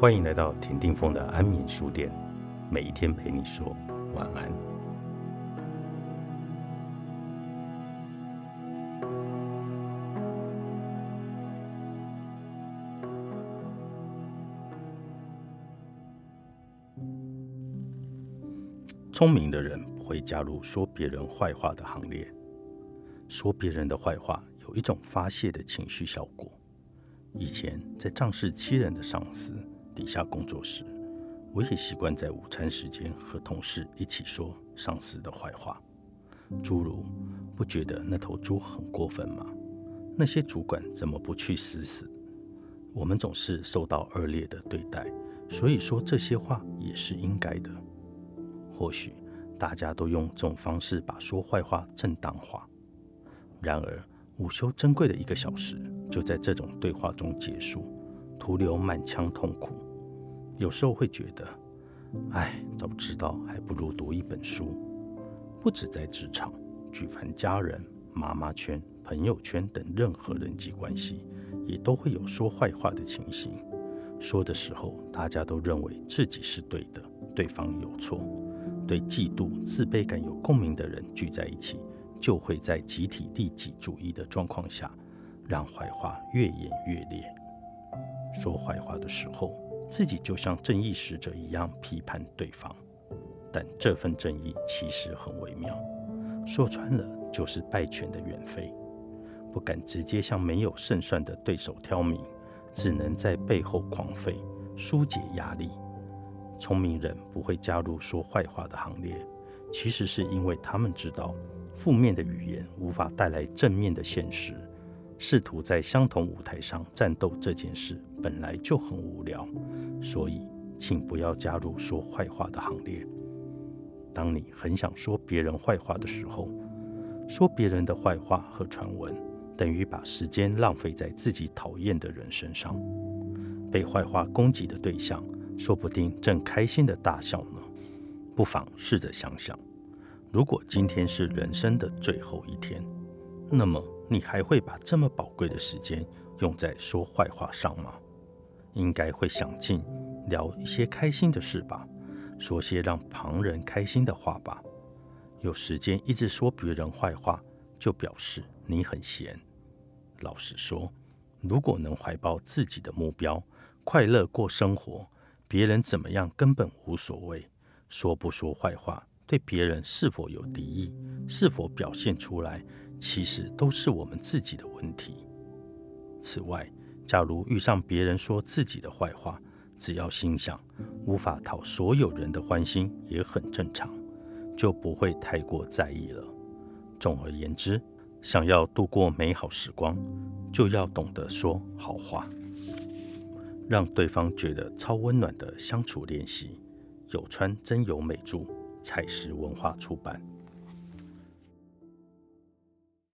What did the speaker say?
欢迎来到田定峰的安眠书店，每一天陪你说晚安。聪明的人不会加入说别人坏话的行列。说别人的坏话有一种发泄的情绪效果。以前在仗势欺人的上司底下工作时，我也习惯在午餐时间和同事一起说上司的坏话，诸如“不觉得那头猪很过分吗？那些主管怎么不去死死？我们总是受到恶劣的对待，所以说这些话也是应该的。”或许大家都用这种方式把说坏话正当化，然而午休珍贵的一个小时就在这种对话中结束，徒留满腔痛苦。有时候会觉得，唉，早知道还不如读一本书。不止在职场，举凡家人、妈妈圈、朋友圈等任何人际关系，也都会有说坏话的情形。说的时候，大家都认为自己是对的，对方有错。对嫉妒、自卑感有共鸣的人聚在一起，就会在集体利己主义的状况下，让坏话越演越烈。说坏话的时候，自己就像正义使者一样批判对方，但这份正义其实很微妙，说穿了就是败犬的远飞，不敢直接向没有胜算的对手挑明，只能在背后狂吠，疏解压力。聪明人不会加入说坏话的行列，其实是因为他们知道，负面的语言无法带来正面的现实。试图在相同舞台上战斗这件事本来就很无聊，所以请不要加入说坏话的行列。当你很想说别人坏话的时候，说别人的坏话和传闻，等于把时间浪费在自己讨厌的人身上。被坏话攻击的对象。说不定正开心的大笑呢。不妨试着想想，如果今天是人生的最后一天，那么你还会把这么宝贵的时间用在说坏话上吗？应该会想尽聊一些开心的事吧，说些让旁人开心的话吧。有时间一直说别人坏话，就表示你很闲。老实说，如果能怀抱自己的目标，快乐过生活。别人怎么样根本无所谓，说不说坏话，对别人是否有敌意，是否表现出来，其实都是我们自己的问题。此外，假如遇上别人说自己的坏话，只要心想无法讨所有人的欢心，也很正常，就不会太过在意了。总而言之，想要度过美好时光，就要懂得说好话。让对方觉得超温暖的相处练习，有川真由美著，采石文化出版。